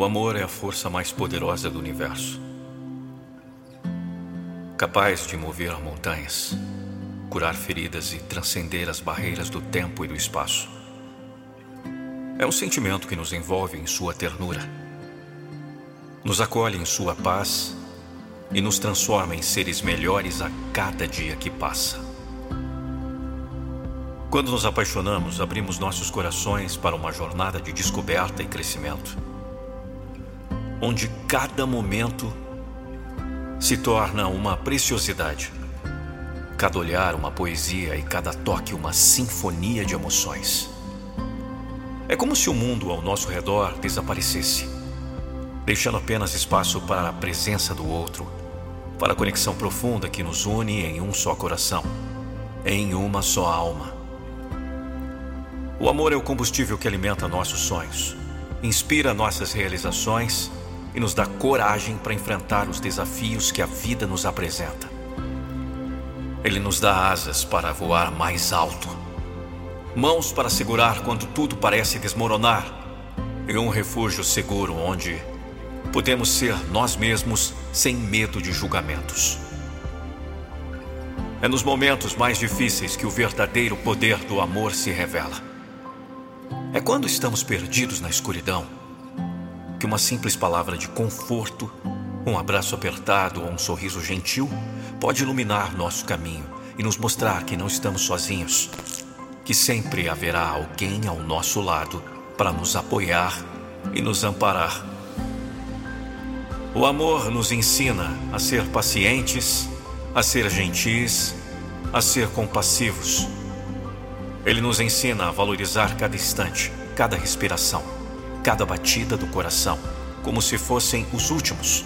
O amor é a força mais poderosa do universo. Capaz de mover montanhas, curar feridas e transcender as barreiras do tempo e do espaço. É um sentimento que nos envolve em sua ternura, nos acolhe em sua paz e nos transforma em seres melhores a cada dia que passa. Quando nos apaixonamos, abrimos nossos corações para uma jornada de descoberta e crescimento, onde cada momento se torna uma preciosidade, cada olhar uma poesia e cada toque uma sinfonia de emoções. É como se o mundo ao nosso redor desaparecesse, deixando apenas espaço para a presença do outro para a conexão profunda que nos une em um só coração, em uma só alma. O amor é o combustível que alimenta nossos sonhos, inspira nossas realizações e nos dá coragem para enfrentar os desafios que a vida nos apresenta. Ele nos dá asas para voar mais alto, mãos para segurar quando tudo parece desmoronar e um refúgio seguro onde podemos ser nós mesmos sem medo de julgamentos. É nos momentos mais difíceis que o verdadeiro poder do amor se revela. É quando estamos perdidos na escuridão que uma simples palavra de conforto, um abraço apertado ou um sorriso gentil pode iluminar nosso caminho e nos mostrar que não estamos sozinhos, que sempre haverá alguém ao nosso lado para nos apoiar e nos amparar o amor nos ensina a ser pacientes, a ser gentis, a ser compassivos. Ele nos ensina a valorizar cada instante, cada respiração, cada batida do coração, como se fossem os últimos.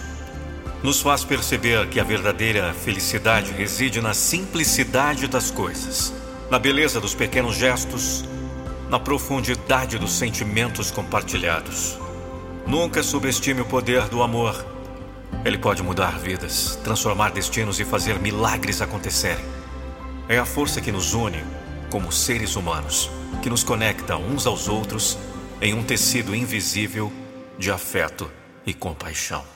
Nos faz perceber que a verdadeira felicidade reside na simplicidade das coisas, na beleza dos pequenos gestos, na profundidade dos sentimentos compartilhados. Nunca subestime o poder do amor ele pode mudar vidas, transformar destinos e fazer milagres acontecerem. É a força que nos une como seres humanos, que nos conecta uns aos outros em um tecido invisível de afeto e compaixão.